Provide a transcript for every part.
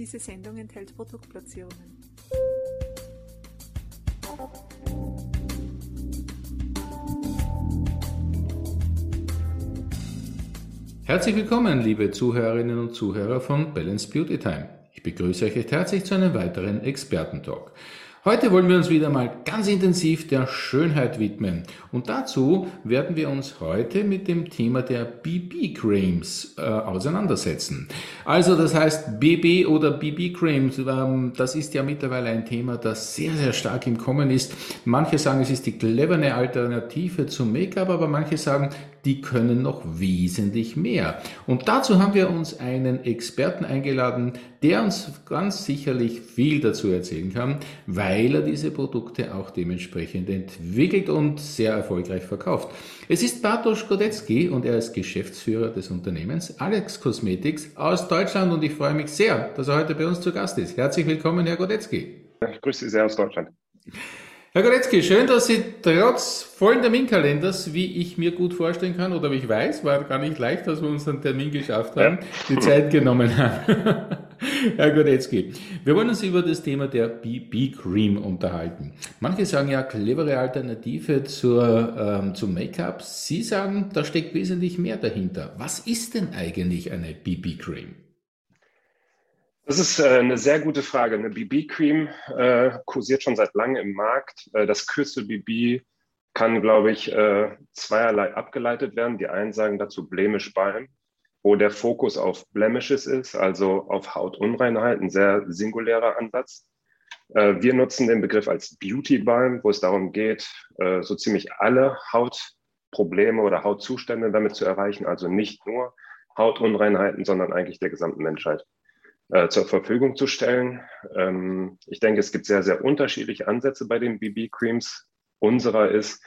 Diese Sendung enthält Produktplatzierungen. Herzlich willkommen, liebe Zuhörerinnen und Zuhörer von Balance Beauty Time. Ich begrüße euch recht herzlich zu einem weiteren Expertentalk. Heute wollen wir uns wieder mal ganz intensiv der Schönheit widmen. Und dazu werden wir uns heute mit dem Thema der BB-Creams äh, auseinandersetzen. Also das heißt BB oder BB-Creams, ähm, das ist ja mittlerweile ein Thema, das sehr, sehr stark im Kommen ist. Manche sagen, es ist die cleverne Alternative zum Make-up, aber manche sagen, die können noch wesentlich mehr. Und dazu haben wir uns einen Experten eingeladen, der uns ganz sicherlich viel dazu erzählen kann, weil er diese Produkte auch dementsprechend entwickelt und sehr erfolgreich verkauft. Es ist Bartosz Godecki und er ist Geschäftsführer des Unternehmens Alex Cosmetics aus Deutschland und ich freue mich sehr, dass er heute bei uns zu Gast ist. Herzlich willkommen, Herr Godecki. Ich grüße Sie sehr aus Deutschland. Herr Goretzky, schön, dass Sie trotz vollen Terminkalenders, wie ich mir gut vorstellen kann oder wie ich weiß, war gar nicht leicht, dass wir unseren Termin geschafft haben, ja. die Zeit genommen haben. Herr Goretzky, wir wollen uns über das Thema der BB-Cream unterhalten. Manche sagen ja, clevere Alternative zur, ähm, zum Make-up. Sie sagen, da steckt wesentlich mehr dahinter. Was ist denn eigentlich eine BB-Cream? Das ist äh, eine sehr gute Frage. Eine BB-Cream äh, kursiert schon seit langem im Markt. Äh, das Kürzel BB kann, glaube ich, äh, zweierlei abgeleitet werden. Die einen sagen dazu Blemish Balm, wo der Fokus auf Blemishes ist, also auf Hautunreinheiten, sehr singulärer Ansatz. Wir nutzen den Begriff als Beauty Balm, wo es darum geht, so ziemlich alle Hautprobleme oder Hautzustände damit zu erreichen, also nicht nur Hautunreinheiten, sondern eigentlich der gesamten Menschheit äh, zur Verfügung zu stellen. Ähm, ich denke, es gibt sehr, sehr unterschiedliche Ansätze bei den BB-Creams. Unserer ist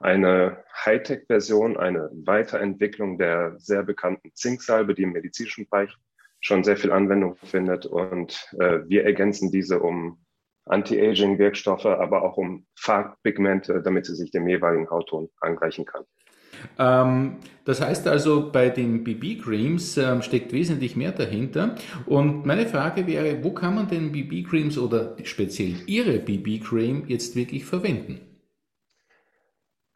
eine Hightech-Version, eine Weiterentwicklung der sehr bekannten Zinksalbe, die im medizinischen Bereich schon sehr viel Anwendung findet. Und äh, wir ergänzen diese um Anti-Aging-Wirkstoffe, aber auch um Farbpigmente, damit sie sich dem jeweiligen Hautton angleichen kann. Ähm, das heißt also, bei den BB-Creams ähm, steckt wesentlich mehr dahinter. Und meine Frage wäre, wo kann man denn BB-Creams oder speziell Ihre BB-Cream jetzt wirklich verwenden?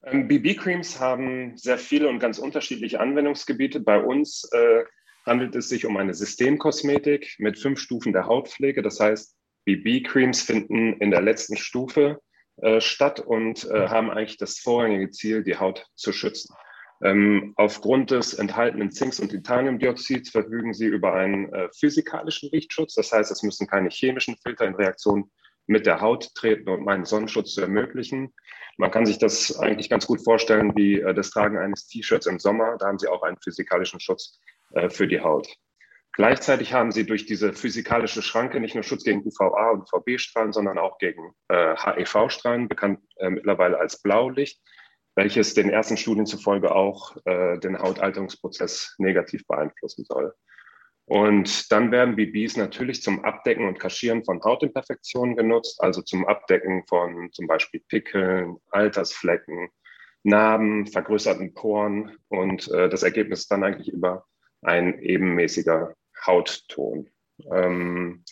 Ähm, BB-Creams haben sehr viele und ganz unterschiedliche Anwendungsgebiete. Bei uns äh, handelt es sich um eine Systemkosmetik mit fünf Stufen der Hautpflege. Das heißt, BB-Creams finden in der letzten Stufe äh, statt und äh, haben eigentlich das vorrangige Ziel, die Haut zu schützen. Ähm, aufgrund des enthaltenen Zinks und Titaniumdioxids verfügen sie über einen äh, physikalischen Lichtschutz. Das heißt, es müssen keine chemischen Filter in Reaktion mit der Haut treten, um einen Sonnenschutz zu ermöglichen. Man kann sich das eigentlich ganz gut vorstellen wie äh, das Tragen eines T-Shirts im Sommer. Da haben sie auch einen physikalischen Schutz äh, für die Haut. Gleichzeitig haben sie durch diese physikalische Schranke nicht nur Schutz gegen UVA und UVB-Strahlen, sondern auch gegen äh, HEV-Strahlen, bekannt äh, mittlerweile als Blaulicht, welches den ersten Studien zufolge auch äh, den Hautalterungsprozess negativ beeinflussen soll. Und dann werden BBs natürlich zum Abdecken und Kaschieren von Hautimperfektionen genutzt, also zum Abdecken von zum Beispiel Pickeln, Altersflecken, Narben, vergrößerten Poren. Und äh, das Ergebnis ist dann eigentlich über ein ebenmäßiger Hautton. Ähm,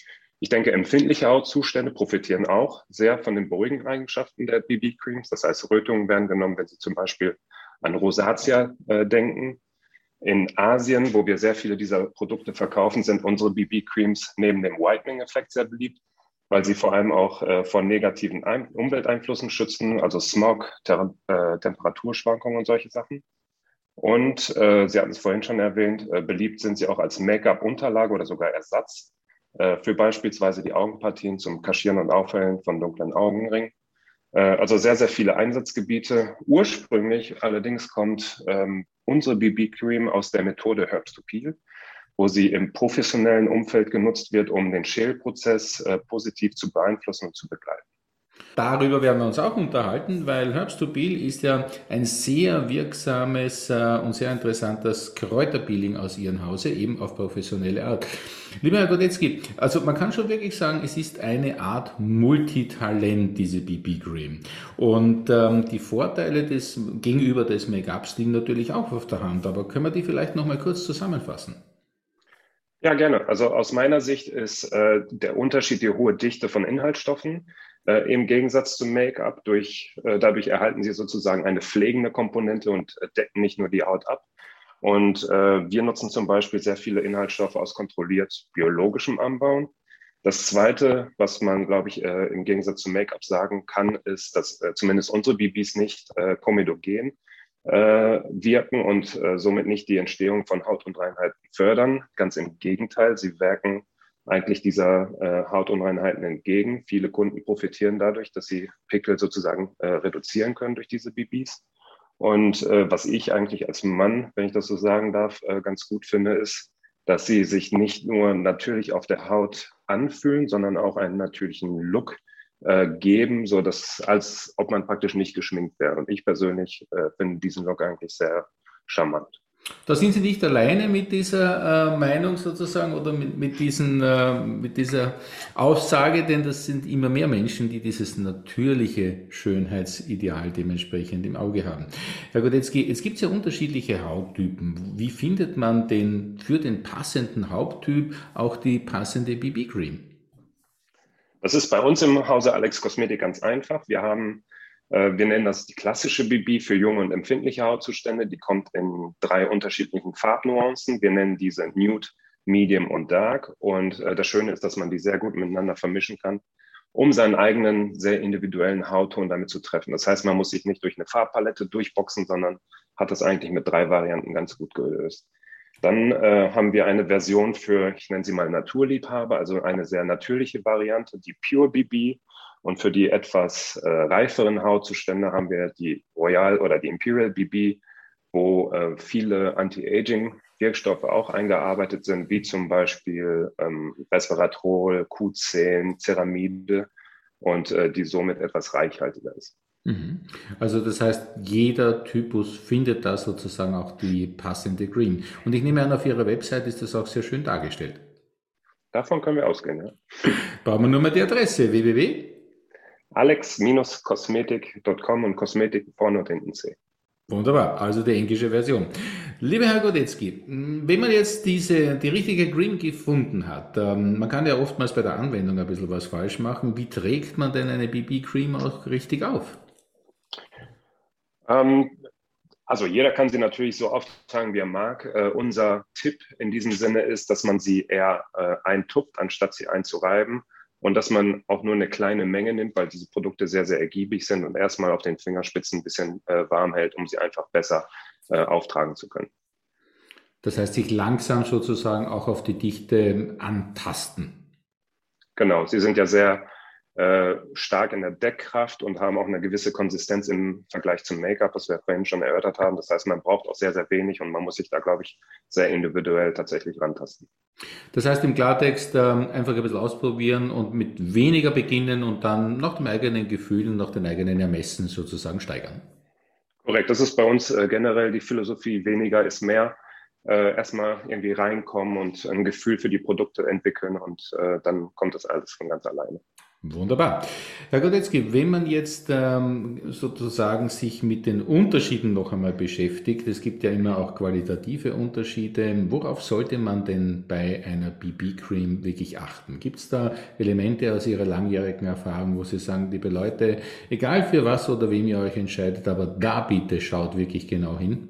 ich denke, empfindliche Hautzustände profitieren auch sehr von den beruhigenden Eigenschaften der BB-Creams. Das heißt, Rötungen werden genommen, wenn Sie zum Beispiel an Rosatia äh, denken. In Asien, wo wir sehr viele dieser Produkte verkaufen, sind unsere BB-Creams neben dem Whitening-Effekt sehr beliebt, weil sie vor allem auch äh, vor negativen Ein Umwelteinflüssen schützen, also Smog, Ter äh, Temperaturschwankungen und solche Sachen. Und äh, Sie hatten es vorhin schon erwähnt, äh, beliebt sind sie auch als Make-up-Unterlage oder sogar Ersatz äh, für beispielsweise die Augenpartien zum Kaschieren und Aufhellen von dunklen Augenringen. Äh, also sehr, sehr viele Einsatzgebiete. Ursprünglich allerdings kommt ähm, unsere BB-Cream aus der Methode Herbst to Peel, wo sie im professionellen Umfeld genutzt wird, um den Schälprozess äh, positiv zu beeinflussen und zu begleiten. Darüber werden wir uns auch unterhalten, weil Herbst to Peel ist ja ein sehr wirksames äh, und sehr interessantes Kräuterpeeling aus Ihrem Hause, eben auf professionelle Art. Lieber Herr Godetzky, also man kann schon wirklich sagen, es ist eine Art Multitalent, diese BB Cream. Und ähm, die Vorteile des, gegenüber des Make-ups liegen natürlich auch auf der Hand, aber können wir die vielleicht nochmal kurz zusammenfassen? Ja, gerne. Also aus meiner Sicht ist äh, der Unterschied die hohe Dichte von Inhaltsstoffen. Äh, Im Gegensatz zum Make-up, durch, äh, dadurch erhalten sie sozusagen eine pflegende Komponente und äh, decken nicht nur die Haut ab. Und äh, wir nutzen zum Beispiel sehr viele Inhaltsstoffe aus kontrolliert biologischem Anbau. Das Zweite, was man, glaube ich, äh, im Gegensatz zum Make-up sagen kann, ist, dass äh, zumindest unsere BBs nicht äh, komedogen äh, wirken und äh, somit nicht die Entstehung von Hautunreinheiten fördern. Ganz im Gegenteil, sie wirken eigentlich dieser äh, Hautunreinheiten entgegen. Viele Kunden profitieren dadurch, dass sie Pickel sozusagen äh, reduzieren können durch diese BBs. Und äh, was ich eigentlich als Mann, wenn ich das so sagen darf, äh, ganz gut finde, ist, dass sie sich nicht nur natürlich auf der Haut anfühlen, sondern auch einen natürlichen Look äh, geben, so dass als ob man praktisch nicht geschminkt wäre. Und ich persönlich äh, finde diesen Look eigentlich sehr charmant. Da sind Sie nicht alleine mit dieser äh, Meinung sozusagen oder mit, mit, diesen, äh, mit dieser Aussage, denn das sind immer mehr Menschen, die dieses natürliche Schönheitsideal dementsprechend im Auge haben. Herr Godetzky, jetzt gibt es ja unterschiedliche Hauttypen. Wie findet man denn für den passenden Hauttyp auch die passende BB-Cream? Das ist bei uns im Hause Alex Kosmetik ganz einfach. Wir haben wir nennen das die klassische BB für junge und empfindliche Hautzustände. Die kommt in drei unterschiedlichen Farbnuancen. Wir nennen diese Nude, Medium und Dark. Und äh, das Schöne ist, dass man die sehr gut miteinander vermischen kann, um seinen eigenen sehr individuellen Hautton damit zu treffen. Das heißt, man muss sich nicht durch eine Farbpalette durchboxen, sondern hat das eigentlich mit drei Varianten ganz gut gelöst. Dann äh, haben wir eine Version für, ich nenne sie mal Naturliebhaber, also eine sehr natürliche Variante, die Pure BB. Und für die etwas äh, reiferen Hautzustände haben wir die Royal oder die Imperial BB, wo äh, viele Anti-Aging-Wirkstoffe auch eingearbeitet sind, wie zum Beispiel ähm, Resveratrol, Q10, Ceramide und äh, die somit etwas reichhaltiger ist. Mhm. Also das heißt, jeder Typus findet da sozusagen auch die passende Green. Und ich nehme an, auf Ihrer Website ist das auch sehr schön dargestellt. Davon können wir ausgehen, ja. Brauchen wir nur mal die Adresse www alex-kosmetik.com und Kosmetik vorne und hinten C. Wunderbar, also die englische Version. Lieber Herr Godetzky, wenn man jetzt diese, die richtige Green gefunden hat, ähm, man kann ja oftmals bei der Anwendung ein bisschen was falsch machen. Wie trägt man denn eine BB-Cream auch richtig auf? Ähm, also jeder kann sie natürlich so auftragen, wie er mag. Äh, unser Tipp in diesem Sinne ist, dass man sie eher äh, eintupft, anstatt sie einzureiben und dass man auch nur eine kleine Menge nimmt, weil diese Produkte sehr, sehr ergiebig sind und erstmal auf den Fingerspitzen ein bisschen äh, warm hält, um sie einfach besser äh, auftragen zu können. Das heißt, sich langsam sozusagen auch auf die Dichte antasten. Genau, sie sind ja sehr äh, stark in der Deckkraft und haben auch eine gewisse Konsistenz im Vergleich zum Make-up, was wir vorhin schon erörtert haben. Das heißt, man braucht auch sehr, sehr wenig und man muss sich da, glaube ich, sehr individuell tatsächlich rantasten. Das heißt im Klartext ähm, einfach ein bisschen ausprobieren und mit weniger beginnen und dann nach dem eigenen Gefühl, nach den eigenen Ermessen sozusagen steigern. Korrekt, das ist bei uns äh, generell die Philosophie, weniger ist mehr. Äh, erstmal irgendwie reinkommen und ein Gefühl für die Produkte entwickeln und äh, dann kommt das alles von ganz alleine. Wunderbar. Herr Godetzky, wenn man jetzt ähm, sozusagen sich mit den Unterschieden noch einmal beschäftigt, es gibt ja immer auch qualitative Unterschiede, worauf sollte man denn bei einer BB-Cream wirklich achten? Gibt es da Elemente aus Ihrer langjährigen Erfahrung, wo Sie sagen, liebe Leute, egal für was oder wem ihr euch entscheidet, aber da bitte schaut wirklich genau hin?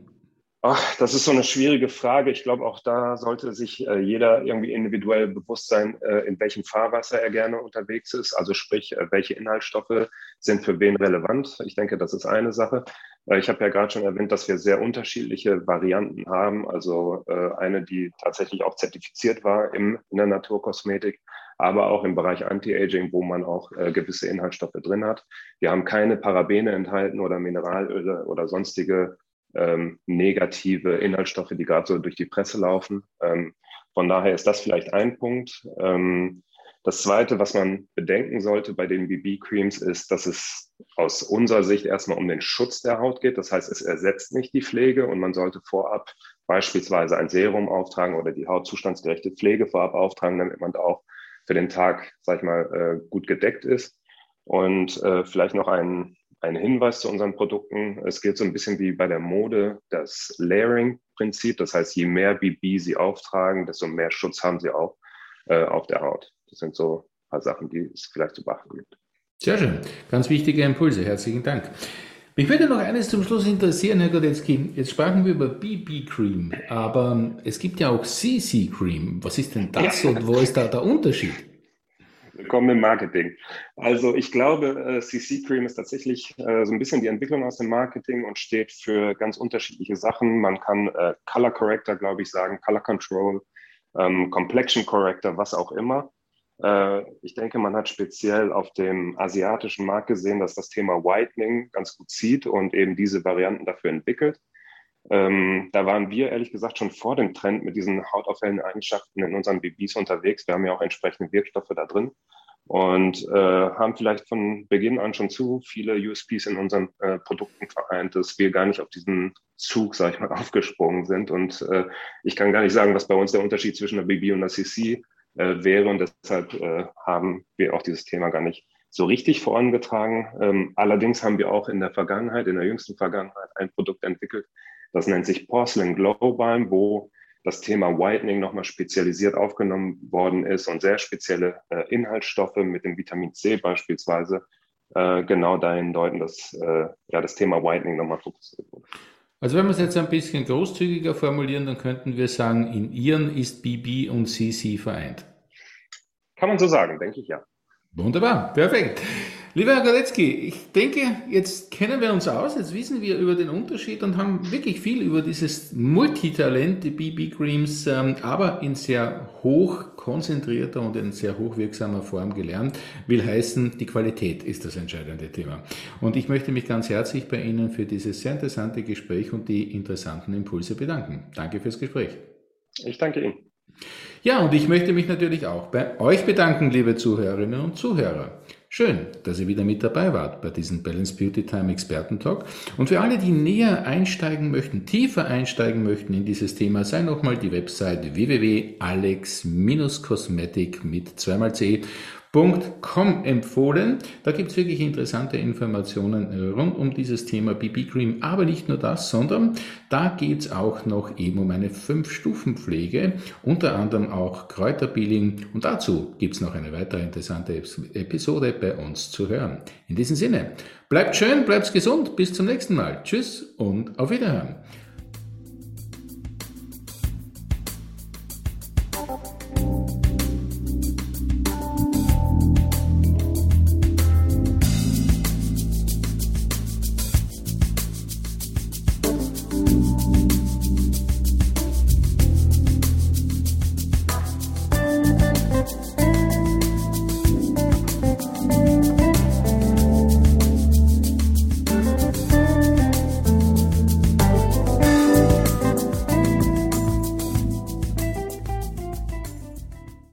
Ach, das ist so eine schwierige Frage. Ich glaube, auch da sollte sich äh, jeder irgendwie individuell bewusst sein, äh, in welchem Fahrwasser er gerne unterwegs ist. Also sprich, äh, welche Inhaltsstoffe sind für wen relevant. Ich denke, das ist eine Sache. Äh, ich habe ja gerade schon erwähnt, dass wir sehr unterschiedliche Varianten haben. Also äh, eine, die tatsächlich auch zertifiziert war im, in der Naturkosmetik, aber auch im Bereich Anti-Aging, wo man auch äh, gewisse Inhaltsstoffe drin hat. Wir haben keine Parabene enthalten oder Mineralöle oder sonstige ähm, negative Inhaltsstoffe, die gerade so durch die Presse laufen. Ähm, von daher ist das vielleicht ein Punkt. Ähm, das Zweite, was man bedenken sollte bei den BB-Creams, ist, dass es aus unserer Sicht erstmal um den Schutz der Haut geht. Das heißt, es ersetzt nicht die Pflege und man sollte vorab beispielsweise ein Serum auftragen oder die hautzustandsgerechte Pflege vorab auftragen, damit man auch für den Tag, sag ich mal, äh, gut gedeckt ist. Und äh, vielleicht noch ein ein Hinweis zu unseren Produkten. Es geht so ein bisschen wie bei der Mode das Layering-Prinzip. Das heißt, je mehr BB sie auftragen, desto mehr Schutz haben sie auch äh, auf der Haut. Das sind so ein paar Sachen, die es vielleicht zu beachten gibt. Sehr schön. Ganz wichtige Impulse. Herzlichen Dank. Mich würde noch eines zum Schluss interessieren, Herr Godetzky. Jetzt sprachen wir über BB Cream, aber es gibt ja auch CC Cream. Was ist denn das und wo ist da der Unterschied? Willkommen im Marketing. Also ich glaube, CC äh, Cream ist tatsächlich äh, so ein bisschen die Entwicklung aus dem Marketing und steht für ganz unterschiedliche Sachen. Man kann äh, Color Corrector, glaube ich, sagen, Color Control, ähm, Complexion Corrector, was auch immer. Ich denke, man hat speziell auf dem asiatischen Markt gesehen, dass das Thema Whitening ganz gut zieht und eben diese Varianten dafür entwickelt. Ähm, da waren wir ehrlich gesagt schon vor dem Trend mit diesen hautaufhellenden Eigenschaften in unseren BBs unterwegs. Wir haben ja auch entsprechende Wirkstoffe da drin und äh, haben vielleicht von Beginn an schon zu viele USPs in unseren äh, Produkten vereint, dass wir gar nicht auf diesen Zug, sag ich mal, aufgesprungen sind. Und äh, ich kann gar nicht sagen, was bei uns der Unterschied zwischen der BB und der CC äh, wäre. Und deshalb äh, haben wir auch dieses Thema gar nicht so richtig vorangetragen. Ähm, allerdings haben wir auch in der Vergangenheit, in der jüngsten Vergangenheit, ein Produkt entwickelt, das nennt sich Porcelain Glow Balm, wo das Thema Whitening nochmal spezialisiert aufgenommen worden ist und sehr spezielle äh, Inhaltsstoffe mit dem Vitamin C beispielsweise äh, genau dahin deuten, dass äh, ja, das Thema Whitening nochmal fokussiert wurde. Also wenn wir es jetzt ein bisschen großzügiger formulieren, dann könnten wir sagen, in Ihren ist BB und CC vereint. Kann man so sagen, denke ich ja. Wunderbar, perfekt. Lieber Herr Goretzky, ich denke, jetzt kennen wir uns aus, jetzt wissen wir über den Unterschied und haben wirklich viel über dieses Multitalent, die BB Creams, ähm, aber in sehr hoch konzentrierter und in sehr hochwirksamer Form gelernt. Will heißen, die Qualität ist das entscheidende Thema. Und ich möchte mich ganz herzlich bei Ihnen für dieses sehr interessante Gespräch und die interessanten Impulse bedanken. Danke fürs Gespräch. Ich danke Ihnen. Ja, und ich möchte mich natürlich auch bei euch bedanken, liebe Zuhörerinnen und Zuhörer. Schön, dass ihr wieder mit dabei wart bei diesem Balance Beauty Time Experten Talk. Und für alle, die näher einsteigen möchten, tiefer einsteigen möchten in dieses Thema, sei nochmal die Website www.alex-cosmetic mit zweimal C Com empfohlen. Da gibt's wirklich interessante Informationen äh, rund um dieses Thema BB Cream. Aber nicht nur das, sondern da geht's auch noch eben um eine Fünf-Stufen-Pflege, unter anderem auch Kräuterpeeling. Und dazu gibt's noch eine weitere interessante Episode bei uns zu hören. In diesem Sinne, bleibt schön, bleibt gesund, bis zum nächsten Mal. Tschüss und auf Wiederhören.